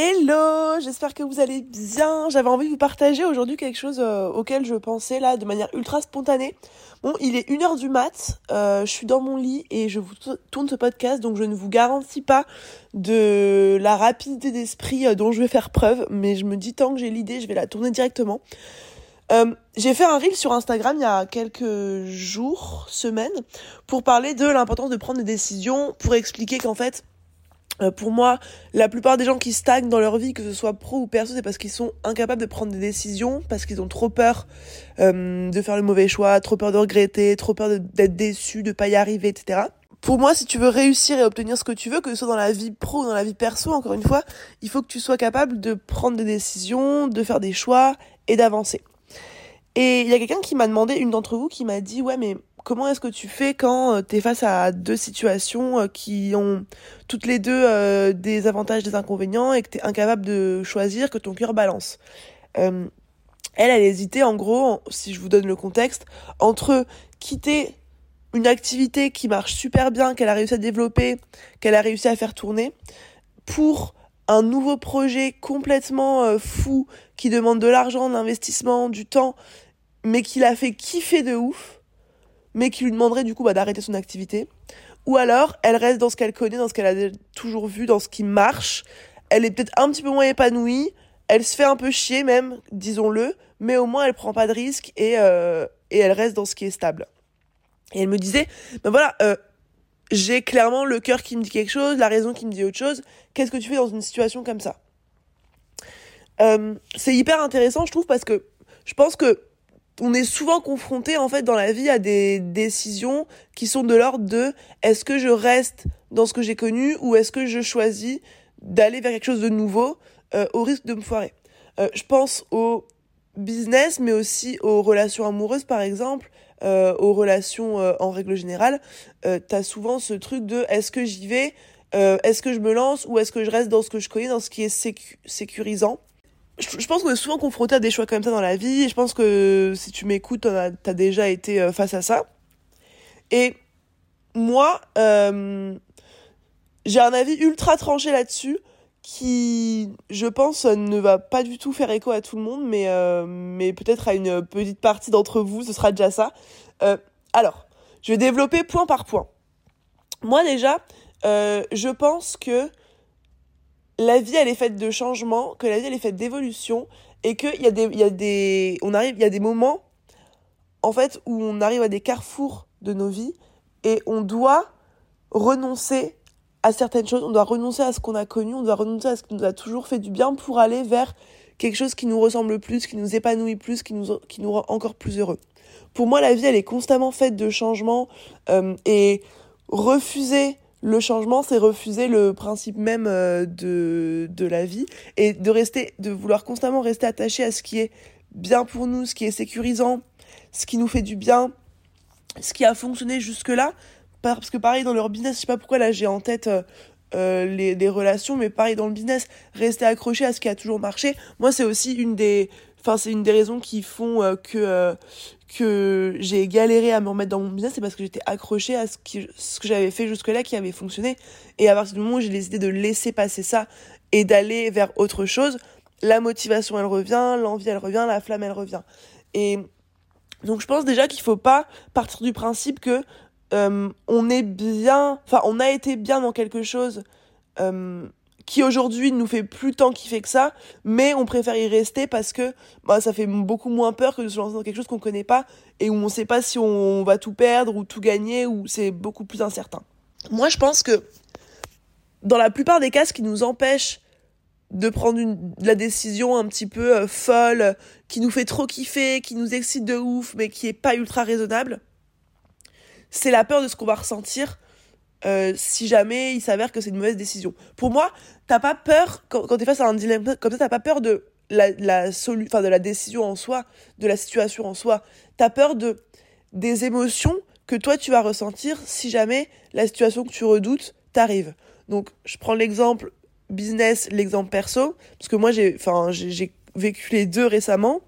Hello, j'espère que vous allez bien. J'avais envie de vous partager aujourd'hui quelque chose euh, auquel je pensais là de manière ultra spontanée. Bon, il est 1h du mat, euh, je suis dans mon lit et je vous tourne ce podcast, donc je ne vous garantis pas de la rapidité d'esprit euh, dont je vais faire preuve, mais je me dis tant que j'ai l'idée, je vais la tourner directement. j'ai fait un reel sur Instagram il y a quelques jours, semaines, pour parler de l'importance de prendre des décisions, pour expliquer qu'en fait, euh, pour moi, la plupart des gens qui stagnent dans leur vie, que ce soit pro ou perso, c'est parce qu'ils sont incapables de prendre des décisions, parce qu'ils ont trop peur euh, de faire le mauvais choix, trop peur de regretter, trop peur d'être déçu, de pas y arriver, etc. Pour moi, si tu veux réussir et obtenir ce que tu veux, que ce soit dans la vie pro ou dans la vie perso, encore une fois, il faut que tu sois capable de prendre des décisions, de faire des choix et d'avancer. Et il y a quelqu'un qui m'a demandé, une d'entre vous, qui m'a dit, ouais, mais comment est-ce que tu fais quand euh, tu es face à deux situations euh, qui ont toutes les deux euh, des avantages, des inconvénients et que tu es incapable de choisir, que ton cœur balance? Elle, elle hésitait en gros, si je vous donne le contexte, entre quitter une activité qui marche super bien, qu'elle a réussi à développer, qu'elle a réussi à faire tourner, pour un nouveau projet complètement fou qui demande de l'argent, de l'investissement, du temps, mais qui l'a fait kiffer de ouf mais qui lui demanderait du coup bah, d'arrêter son activité. Ou alors, elle reste dans ce qu'elle connaît, dans ce qu'elle a toujours vu, dans ce qui marche. Elle est peut-être un petit peu moins épanouie, elle se fait un peu chier même, disons-le, mais au moins elle prend pas de risques et, euh, et elle reste dans ce qui est stable. Et elle me disait, ben voilà, euh, j'ai clairement le cœur qui me dit quelque chose, la raison qui me dit autre chose. Qu'est-ce que tu fais dans une situation comme ça? Euh, C'est hyper intéressant, je trouve, parce que je pense que on est souvent confronté en fait dans la vie à des décisions qui sont de l'ordre de est-ce que je reste dans ce que j'ai connu ou est-ce que je choisis d'aller vers quelque chose de nouveau euh, au risque de me foirer. Euh, je pense au business mais aussi aux relations amoureuses par exemple, euh, aux relations en règle générale. tu as souvent ce truc de est-ce que j'y vais, est-ce que je me lance ou est-ce que je reste dans ce que je connais, dans ce qui est sécurisant je, pense qu'on est souvent confronté à des choix comme ça dans la vie. Et je pense que si tu m'écoutes, t'as as déjà été euh, face à ça. Et moi, euh, j'ai un avis ultra tranché là-dessus qui, je pense, ne va pas du tout faire écho à tout le monde, mais, euh, mais peut-être à une petite partie d'entre vous, ce sera déjà ça. alors, je vais développer point par point. Moi déjà, je pense que la vie elle est faite de changements, que la vie elle est faite d'évolution et qu'il y a des y a des on arrive y a des moments en fait où on arrive à des carrefours de nos vies et on doit renoncer à certaines choses, on doit renoncer à ce qu'on a connu, on doit renoncer à ce qui nous a toujours fait du bien pour aller vers quelque chose qui nous ressemble plus, qui nous épanouit plus, qui nous, qui nous rend encore plus heureux. Pour moi, la vie, elle est constamment faite de changements euh, et refuser le changement, c'est refuser le principe même euh, de, de la vie et de rester, de vouloir constamment rester attaché à ce qui est bien pour nous, ce qui est sécurisant, ce qui nous fait du bien, ce qui a fonctionné jusque-là. Parce que pareil, dans leur business, je sais pas pourquoi là j'ai en tête euh, euh, les, les, relations, mais pareil dans le business, rester accroché à ce qui a toujours marché. Moi, c'est aussi une des, enfin, c'est une des raisons qui font que, que j'ai galéré à me remettre dans mon business, c'est parce que j'étais accrochée à ce, ce que j'avais fait jusque-là qui avait fonctionné. Et à partir du moment où j'ai décidé de laisser passer ça et d'aller vers autre chose, la motivation elle revient, l'envie elle revient, la flamme elle revient. Et donc je pense déjà qu'il faut pas partir du principe que euh, on est bien, enfin on a été bien dans quelque chose euh, qui aujourd'hui nous fait plus tant kiffer que ça, mais on préfère y rester parce que bah, ça fait beaucoup moins peur que de se lancer dans quelque chose qu'on connaît pas et où on sait pas si on va tout perdre ou tout gagner ou c'est beaucoup plus incertain. Moi, je pense que dans la plupart des cas, ce qui nous empêche de prendre la décision un petit peu euh, folle, qui nous fait trop kiffer, qui nous excite de ouf, mais qui est pas ultra raisonnable, c'est la peur de ce qu'on va ressentir euh, si jamais il s'avère que c'est une mauvaise décision. Pour moi, t'as pas peur, quand, quand t'es face à un dilemme comme ça, t'as pas peur de la, la, de la décision en soi, de la situation en soi. T'as peur de, des émotions que toi tu vas ressentir si jamais la situation que tu redoutes t'arrive. Donc, je prends l'exemple business, l'exemple perso, parce que moi j'ai, enfin, j'ai vécu les deux récemment.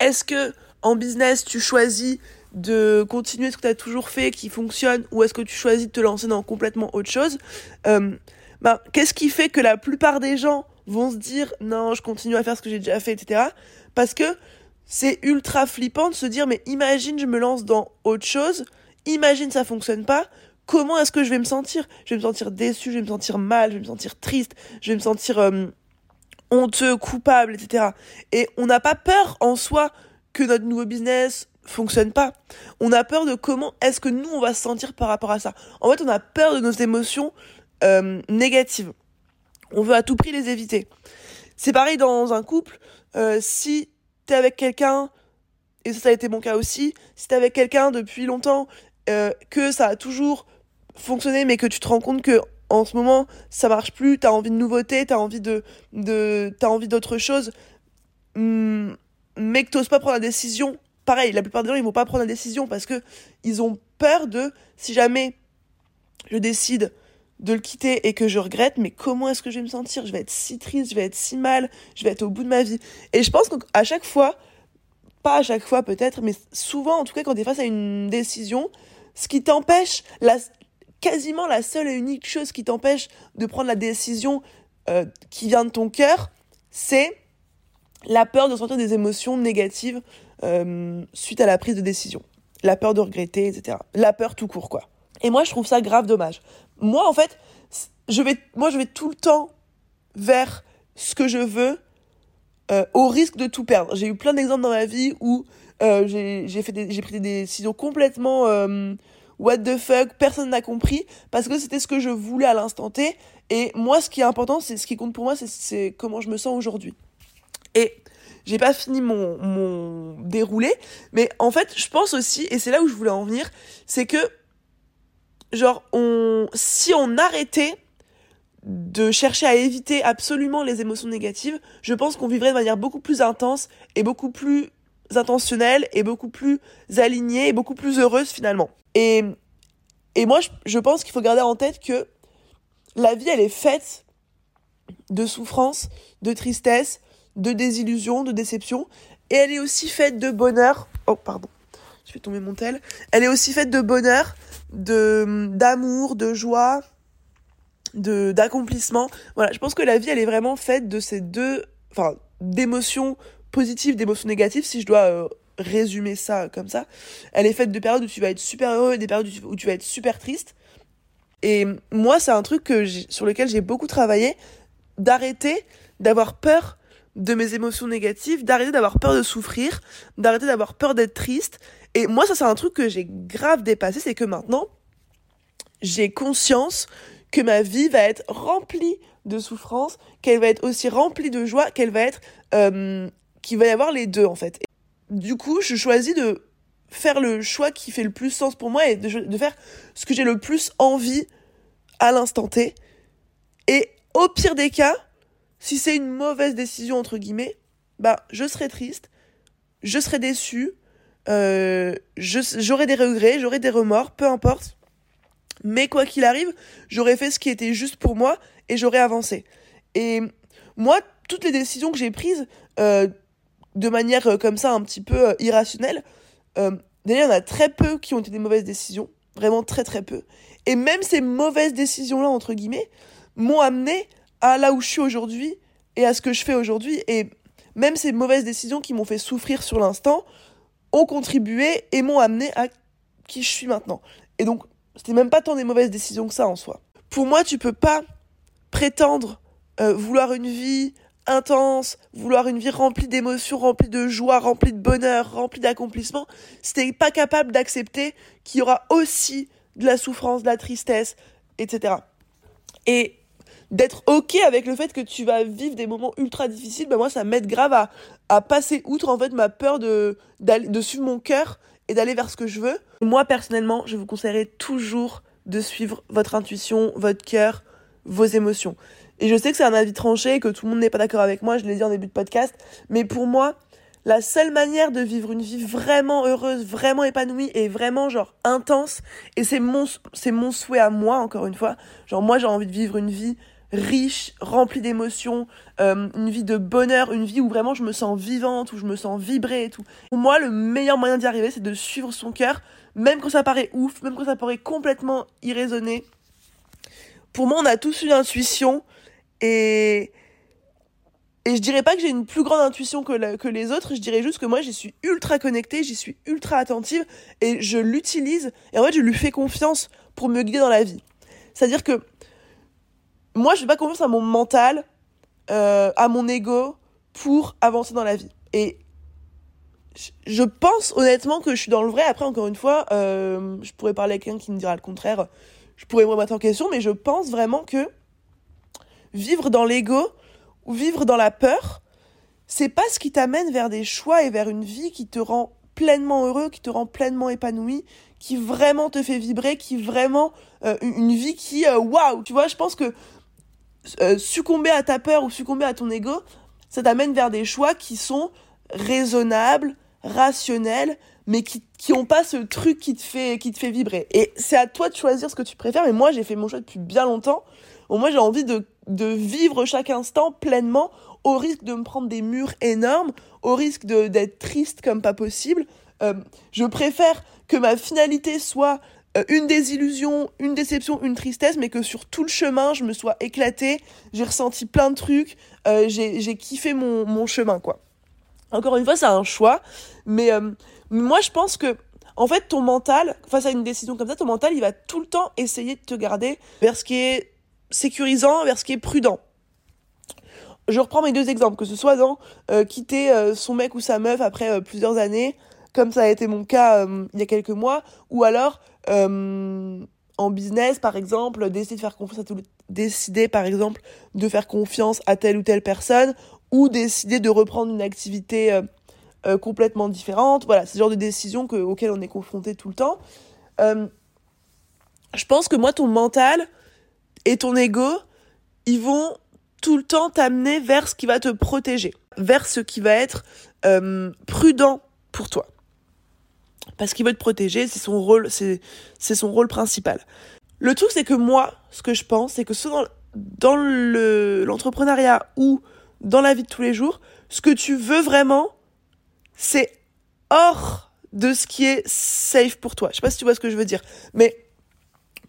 Est-ce que en business tu choisis de continuer ce que tu as toujours fait qui fonctionne ou est-ce que tu choisis de te lancer dans complètement autre chose euh, ben, qu'est-ce qui fait que la plupart des gens vont se dire non, je continue à faire ce que j'ai déjà fait, etc. Parce que c'est ultra flippant de se dire mais imagine je me lance dans autre chose, imagine ça fonctionne pas, comment est-ce que je vais me sentir? Je vais me sentir déçu, je vais me sentir mal, je vais me sentir triste, je vais me sentir euh, honteux, coupable, etc. Et on n'a pas peur en soi que notre nouveau business fonctionne pas. On a peur de comment est-ce que nous on va se sentir par rapport à ça. En fait, on a peur de nos émotions euh, négatives. On veut à tout prix les éviter. C'est pareil dans un couple. Euh, si t'es avec quelqu'un, et ça, a été mon cas aussi, si t'es avec quelqu'un depuis longtemps, euh, que ça a toujours fonctionné, mais que tu te rends compte que en ce moment ça marche plus, t'as envie de nouveauté, t'as envie de, de t'as envie d'autre chose, hmm, que t'oses pas prendre la décision. Pareil, la plupart des gens ils vont pas prendre la décision parce que ils ont peur de si jamais je décide de le quitter et que je regrette, mais comment est-ce que je vais me sentir? Je vais être si triste, je vais être si mal, je vais être au bout de ma vie. Et je pense qu'à chaque fois, pas à chaque fois peut-être, mais souvent en tout cas quand tu es face à une décision, ce qui t'empêche, la, quasiment la seule et unique chose qui t'empêche de prendre la décision euh, qui vient de ton cœur, c'est la peur de sentir des émotions négatives euh, suite à la prise de décision. La peur de regretter, etc. La peur tout court, quoi. Et moi, je trouve ça grave dommage moi, en fait, je vais, moi, je vais tout le temps vers ce que je veux, euh, au risque de tout perdre. J'ai eu plein d'exemples dans ma vie où euh, j'ai fait j'ai pris des décisions complètement what the fuck, personne n'a compris parce que c'était ce que je voulais à l'instant T. Et moi, ce qui est important, c'est ce qui compte pour moi, c'est comment je me sens aujourd'hui. Et j'ai pas fini mon, mon déroulé, mais en fait, je pense aussi, et c'est là où je voulais en venir, c'est que genre, on, si on arrêtait de chercher à éviter absolument les émotions négatives, je pense qu'on vivrait de manière beaucoup plus intense et beaucoup plus intentionnelle et beaucoup plus alignée et beaucoup plus heureuse finalement. Et, et moi, je, je pense qu'il faut garder en tête que la vie, elle est faite de souffrance, de tristesse, de désillusion, de déception. Et elle est aussi faite de bonheur. Oh, pardon. Je vais tomber mon tel. Elle est aussi faite de bonheur, de d'amour, de joie, de d'accomplissement. Voilà, je pense que la vie elle est vraiment faite de ces deux enfin d'émotions positives, d'émotions négatives si je dois euh, résumer ça comme ça. Elle est faite de périodes où tu vas être super heureux et des périodes où tu vas être super triste. Et moi, c'est un truc sur lequel j'ai beaucoup travaillé d'arrêter d'avoir peur de mes émotions négatives, d'arrêter d'avoir peur de souffrir, d'arrêter d'avoir peur d'être triste et moi, ça, c'est un truc que j'ai grave dépassé, c'est que maintenant, j'ai conscience que ma vie va être remplie de souffrance, qu'elle va être aussi remplie de joie, qu'elle va être, euh, qu'il va y avoir les deux en fait. du coup, je choisis de faire le choix qui fait le plus sens pour moi et de, de faire ce que j'ai le plus envie à l'instant T. Et au pire des cas, si c'est une mauvaise décision entre guillemets, bah je serai triste, je serai déçu, euh, j'aurais des regrets, j'aurais des remords, peu importe. Mais quoi qu'il arrive, j'aurais fait ce qui était juste pour moi et j'aurais avancé. Et moi, toutes les décisions que j'ai prises euh, de manière euh, comme ça un petit peu irrationnelle, d'ailleurs, il y en a très peu qui ont été des mauvaises décisions, vraiment très très peu. Et même ces mauvaises décisions-là, entre guillemets, m'ont amené à là où je suis aujourd'hui et à ce que je fais aujourd'hui. Et même ces mauvaises décisions qui m'ont fait souffrir sur l'instant, ont contribué et m'ont amené à qui je suis maintenant. Et donc, c'était même pas tant des mauvaises décisions que ça en soi. Pour moi, tu peux pas prétendre euh, vouloir une vie intense, vouloir une vie remplie d'émotions, remplie de joie, remplie de bonheur, remplie d'accomplissement, si t'es pas capable d'accepter qu'il y aura aussi de la souffrance, de la tristesse, etc. Et d'être ok avec le fait que tu vas vivre des moments ultra difficiles, bah moi ça m'aide grave à, à passer outre en fait ma peur de, de suivre mon cœur et d'aller vers ce que je veux. Moi personnellement, je vous conseillerais toujours de suivre votre intuition, votre cœur, vos émotions. Et je sais que c'est un avis tranché, que tout le monde n'est pas d'accord avec moi, je l'ai dit en début de podcast, mais pour moi, la seule manière de vivre une vie vraiment heureuse, vraiment épanouie et vraiment genre intense, et c'est mon, c'est mon souhait à moi encore une fois, genre moi j'ai envie de vivre une vie riche, remplie d'émotions, euh, une vie de bonheur, une vie où vraiment je me sens vivante, où je me sens vibrer et tout. Pour moi, le meilleur moyen d'y arriver, c'est de suivre son cœur, même quand ça paraît ouf, même quand ça paraît complètement irraisonné. pour moi, on a tous une intuition et et je dirais pas que j'ai une plus grande intuition que, que les autres, je dirais juste que moi j'y suis ultra connectée, j'y suis ultra attentive et je l'utilise et en fait je lui fais confiance pour me guider dans la vie. C'est-à-dire que moi je fais pas confiance à mon mental, euh, à mon ego pour avancer dans la vie. Et je pense honnêtement que je suis dans le vrai. Après, encore une fois, euh, je pourrais parler à quelqu'un qui me dira le contraire. Je pourrais me remettre en question, mais je pense vraiment que vivre dans l'ego, ou vivre dans la peur, c'est pas ce qui t'amène vers des choix et vers une vie qui te rend pleinement heureux, qui te rend pleinement épanoui, qui vraiment te fait vibrer, qui vraiment euh, une vie qui waouh, tu vois, je pense que euh, succomber à ta peur ou succomber à ton ego, ça t'amène vers des choix qui sont raisonnables, rationnels, mais qui qui ont pas ce truc qui te fait qui te fait vibrer. Et c'est à toi de choisir ce que tu préfères. Mais moi, j'ai fait mon choix depuis bien longtemps. Bon, moi, j'ai envie de de vivre chaque instant pleinement au risque de me prendre des murs énormes, au risque d'être triste comme pas possible. Euh, je préfère que ma finalité soit une désillusion, une déception, une tristesse, mais que sur tout le chemin, je me sois éclatée, j'ai ressenti plein de trucs, euh, j'ai kiffé mon, mon, chemin, quoi. Encore une fois, c'est un choix, mais moi, je pense que en fait, ton mental, face à une décision comme ça, ton mental, il va tout le temps essayer de te garder vers ce qui est sécurisant vers ce qui est prudent. Je reprends mes deux exemples, que ce soit dans euh, quitter euh, son mec ou sa meuf après euh, plusieurs années, comme ça a été mon cas il y a quelques mois, ou alors en business par exemple, décider de faire confiance à tout à telle ou telle personne, ou décider de reprendre une activité complètement différente. Voilà, c'est ce genre de décision que, auxquelles on est confronté tout le temps. je pense que moi, ton mental, et ton ego, ils vont tout le temps t'amener vers ce qui va te protéger, vers ce qui va être euh, prudent pour toi. Parce qu'il veut te protéger, c'est son rôle, c'est, son rôle principal. Le truc, c'est que moi, ce que je pense, c'est que soit dans, le, l'entrepreneuriat ou dans la vie de tous les jours, ce que tu veux vraiment, c'est hors de ce qui est safe pour toi. Je sais pas si tu vois ce que je veux dire, mais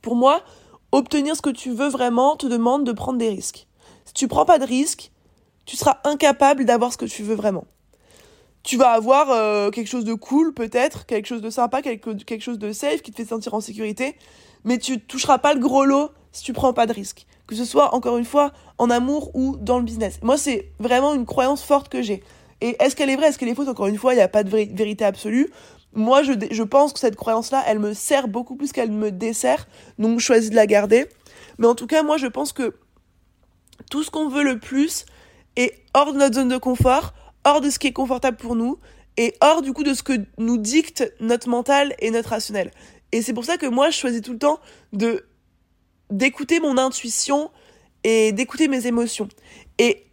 pour moi, obtenir ce que tu veux vraiment te demande de prendre des risques. Si tu prends pas de risques, tu seras incapable d'avoir ce que tu veux vraiment. Tu vas avoir euh, quelque chose de cool peut-être, quelque chose de sympa, quelque, quelque chose de safe qui te fait sentir en sécurité, mais tu toucheras pas le gros lot si tu prends pas de risques. Que ce soit encore une fois en amour ou dans le business. Moi c'est vraiment une croyance forte que j'ai. Et est-ce qu'elle est vraie, est-ce qu'elle est fausse? Encore une fois, il n'y a pas de vérité absolue. Moi, je, je pense que cette croyance-là, elle me sert beaucoup plus qu'elle me dessert, donc je choisis de la garder. Mais en tout cas, moi, je pense que tout ce qu'on veut le plus est hors de notre zone de confort, hors de ce qui est confortable pour nous, et hors du coup de ce que nous dicte notre mental et notre rationnel. Et c'est pour ça que moi, je choisis tout le temps de d'écouter mon intuition et d'écouter mes émotions. Et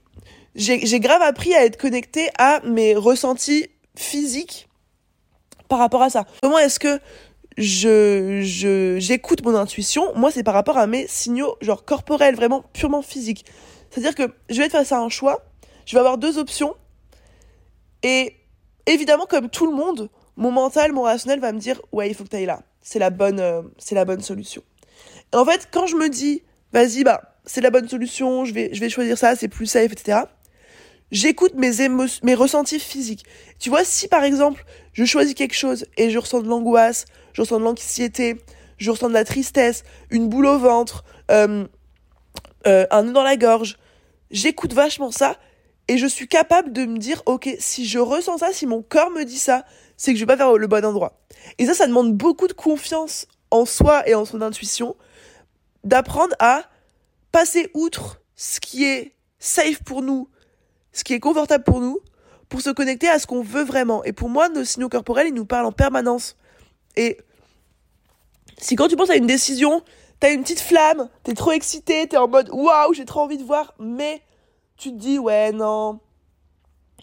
j'ai grave appris à être connecté à mes ressentis physiques par rapport à ça. Comment est-ce que je, j'écoute mon intuition? Moi, c'est par rapport à mes signaux, genre corporels, vraiment purement physiques. C'est-à-dire que je vais être face à un choix, je vais avoir deux options, et évidemment, comme tout le monde, mon mental, mon rationnel va me dire, ouais, il faut que tu ailles là. C'est la bonne, euh, c'est la bonne solution. Et en fait, quand je me dis, vas-y, bah, c'est la bonne solution, je vais, je vais choisir ça, c'est plus safe, etc j'écoute mes mes ressentis physiques. Tu vois, si par exemple, je choisis quelque chose et je ressens de l'angoisse, je ressens de l'anxiété, je ressens de la tristesse, une boule au ventre, euh, euh, un nœud dans la gorge, j'écoute vachement ça et je suis capable de me dire, ok, si je ressens ça, si mon corps me dit ça, c'est que je vais pas vers le bon endroit. Et ça, ça demande beaucoup de confiance en soi et en son intuition, d'apprendre à passer outre ce qui est safe pour nous, ce qui est confortable pour nous, pour se connecter à ce qu'on veut vraiment. Et pour moi, nos signaux corporels, ils nous parlent en permanence. Et si quand tu penses à une décision, t'as une petite flamme, t'es trop excité, t'es en mode waouh, j'ai trop envie de voir, mais tu te dis ouais, non,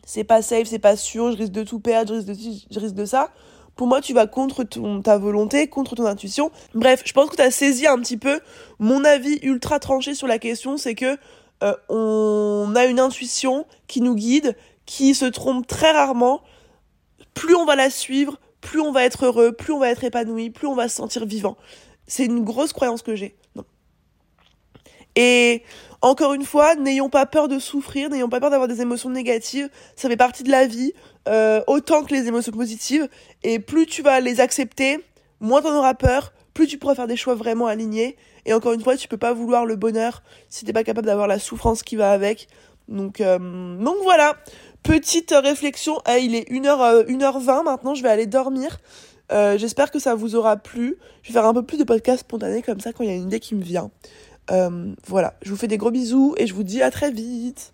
c'est pas safe, c'est pas sûr, je risque de tout perdre, je risque de, je risque de ça. Pour moi, tu vas contre ton, ta volonté, contre ton intuition. Bref, je pense que tu as saisi un petit peu mon avis ultra tranché sur la question, c'est que euh, on a une intuition qui nous guide, qui se trompe très rarement. Plus on va la suivre, plus on va être heureux, plus on va être épanoui, plus on va se sentir vivant. C'est une grosse croyance que j'ai. Et encore une fois, n'ayons pas peur de souffrir, n'ayons pas peur d'avoir des émotions négatives. Ça fait partie de la vie, euh, autant que les émotions positives. Et plus tu vas les accepter, moins t'en auras peur, plus tu pourras faire des choix vraiment alignés. Et encore une fois, tu peux pas vouloir le bonheur si t'es pas capable d'avoir la souffrance qui va avec. Donc, euh, voilà, petite réflexion. Eh, il est 1h, 1h20 maintenant, je vais aller dormir. Euh, j'espère que ça vous aura plu. Je vais faire un peu plus de podcasts spontanés comme ça quand il y a une idée qui me vient. Euh, voilà, je vous fais des gros bisous et je vous dis à très vite.